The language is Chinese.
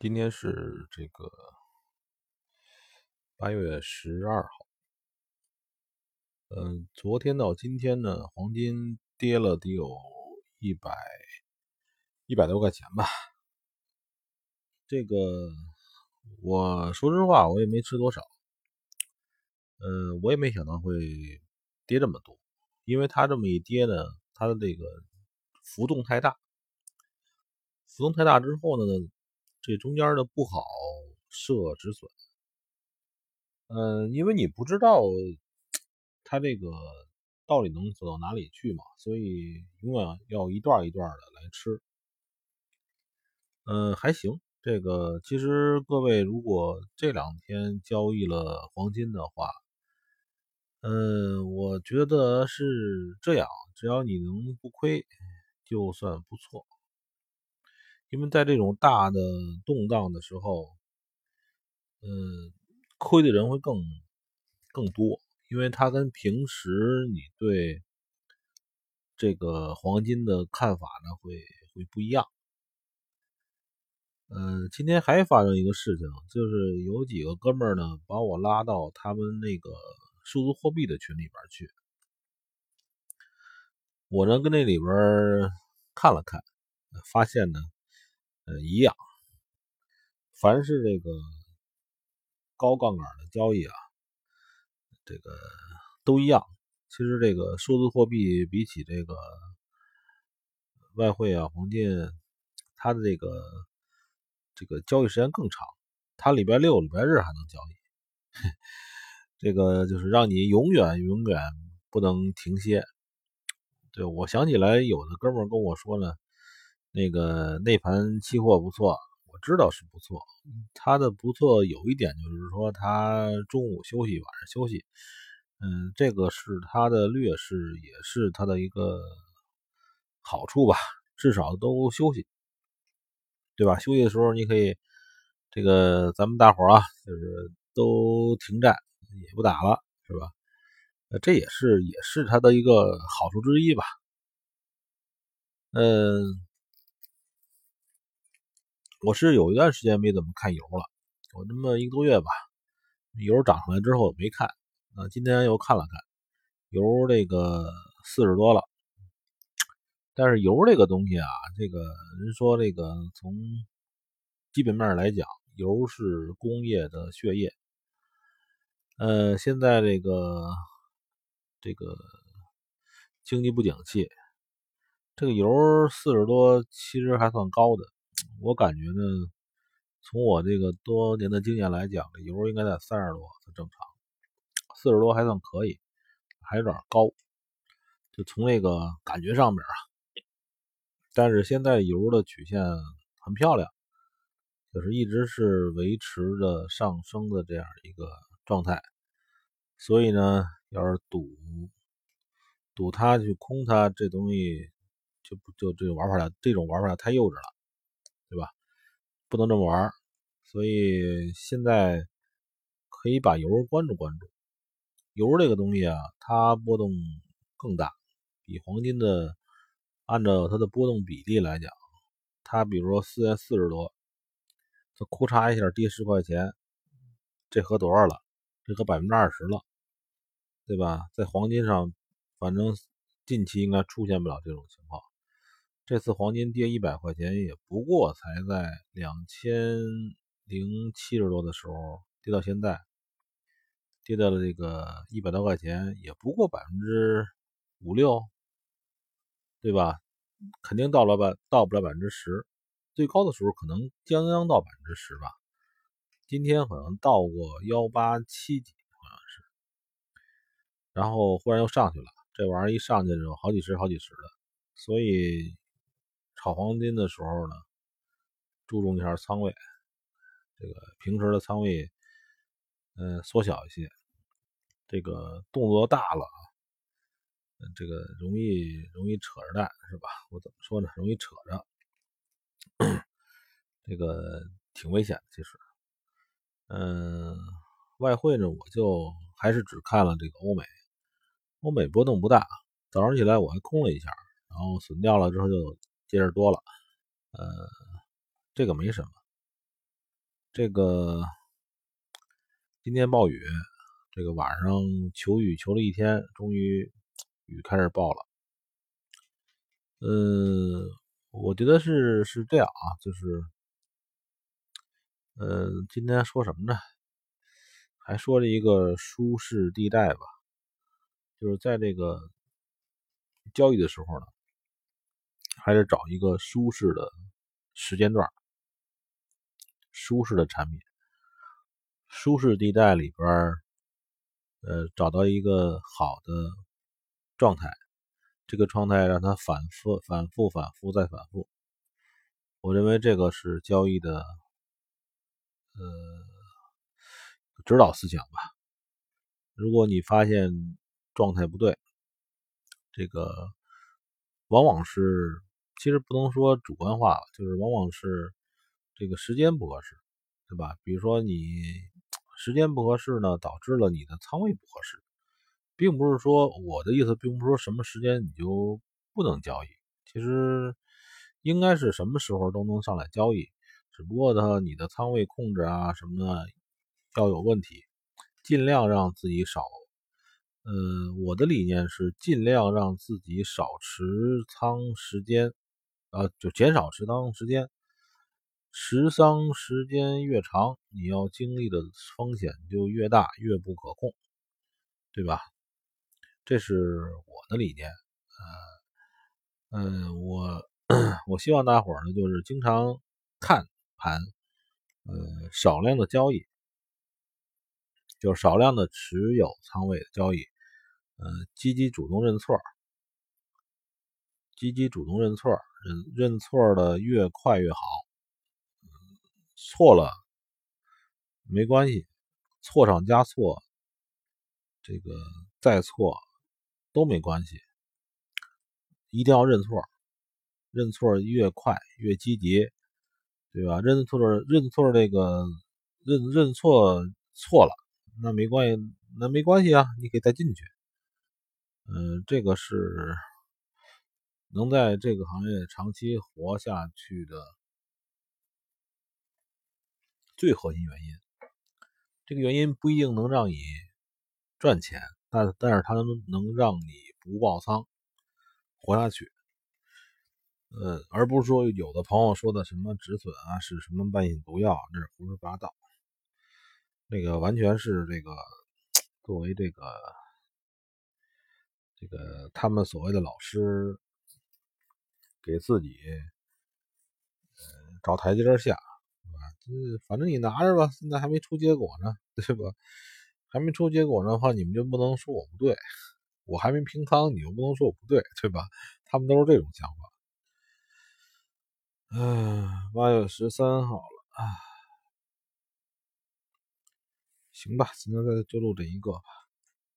今天是这个八月十二号，嗯，昨天到今天呢，黄金跌了得有一百一百多块钱吧。这个我说实话，我也没吃多少，嗯，我也没想到会跌这么多，因为它这么一跌呢，它的这个浮动太大，浮动太大之后呢。这中间的不好设止损，嗯，因为你不知道它这个到底能走到哪里去嘛，所以永远要一段一段的来吃。嗯，还行。这个其实各位如果这两天交易了黄金的话，嗯，我觉得是这样，只要你能不亏，就算不错。因为在这种大的动荡的时候，嗯，亏的人会更更多，因为它跟平时你对这个黄金的看法呢会会不一样。嗯，今天还发生一个事情，就是有几个哥们儿呢把我拉到他们那个数字货币的群里边去，我呢跟那里边看了看，发现呢。呃，一样。凡是这个高杠杆的交易啊，这个都一样。其实这个数字货币比起这个外汇啊、黄金，它的这个这个交易时间更长。它礼拜六、礼拜日还能交易，这个就是让你永远永远不能停歇。对我想起来，有的哥们跟我说呢。那个那盘期货不错，我知道是不错。它的不错有一点就是说，它中午休息，晚上休息。嗯，这个是它的劣势，也是它的一个好处吧。至少都休息，对吧？休息的时候你可以，这个咱们大伙啊，就是都停战，也不打了，是吧？这也是也是它的一个好处之一吧。嗯。我是有一段时间没怎么看油了，我这么一个多月吧，油涨上来之后没看，啊，今天又看了看，油这个四十多了，但是油这个东西啊，这个人说这个从基本面来讲，油是工业的血液，呃，现在这个这个经济不景气，这个油四十多其实还算高的。我感觉呢，从我这个多年的经验来讲，这油应该在三十多才正常，四十多还算可以，还有点高。就从那个感觉上面啊，但是现在油的曲线很漂亮，就是一直是维持着上升的这样一个状态。所以呢，要是赌赌它去空它，这东西就就这玩法这种玩法太幼稚了。对吧？不能这么玩所以现在可以把油关注关注。油这个东西啊，它波动更大，比黄金的按照它的波动比例来讲，它比如说四月四十多，它库嚓一下跌十块钱，这合多少了？这合百分之二十了，对吧？在黄金上，反正近期应该出现不了这种情况。这次黄金跌一百块钱，也不过才在两千零七十多的时候跌到现在，跌到了这个一百多块钱，也不过百分之五六，对吧？肯定到了吧，到不了百分之十，最高的时候可能将将到百分之十吧。今天好像到过幺八七几，好像是，然后忽然又上去了，这玩意儿一上去就好几十、好几十的，所以。炒黄金的时候呢，注重一下仓位，这个平时的仓位，嗯，缩小一些。这个动作大了啊，这个容易容易扯着蛋，是吧？我怎么说呢？容易扯着，这个挺危险的。其实，嗯，外汇呢，我就还是只看了这个欧美，欧美波动不大。早上起来我还空了一下，然后损掉了之后就。接着多了，呃，这个没什么。这个今天暴雨，这个晚上求雨求了一天，终于雨开始暴了。嗯，我觉得是是这样啊，就是，呃，今天说什么呢？还说了一个舒适地带吧，就是在这个交易的时候呢，还是找一个舒适的时间段，舒适的产品，舒适地带里边，呃，找到一个好的状态。这个状态让它反复、反复、反复再反复，我认为这个是交易的呃指导思想吧。如果你发现状态不对，这个往往是其实不能说主观化了，就是往往是这个时间不合适，对吧？比如说你时间不合适呢，导致了你的仓位不合适。并不是说我的意思，并不是说什么时间你就不能交易，其实应该是什么时候都能上来交易，只不过呢，你的仓位控制啊什么的要有问题，尽量让自己少。嗯，我的理念是尽量让自己少持仓时间，啊，就减少持仓时间，持仓时间越长，你要经历的风险就越大，越不可控，对吧？这是我的理念，呃，嗯，我 我希望大伙儿呢，就是经常看盘，呃，少量的交易，就少量的持有仓位的交易，呃，积极主动认错，积极主动认错，认认错的越快越好，错了没关系，错上加错，这个再错。都没关系，一定要认错，认错越快越积极，对吧？认错认错这个认认错错了，那没关系，那没关系啊，你可以再进去。嗯，这个是能在这个行业长期活下去的最核心原因。这个原因不一定能让你赚钱。但但是它能能让你不爆仓活下去，呃，而不是说有的朋友说的什么止损啊是什么半引毒药，那是胡说八道。那个完全是这个作为这个这个他们所谓的老师给自己呃找台阶下，是吧？这反正你拿着吧，现在还没出结果呢，对吧？还没出结果的话，你们就不能说我不对。我还没平仓，你又不能说我不对，对吧？他们都是这种想法。嗯，八月十三号了，行吧，今天再就录这一个吧。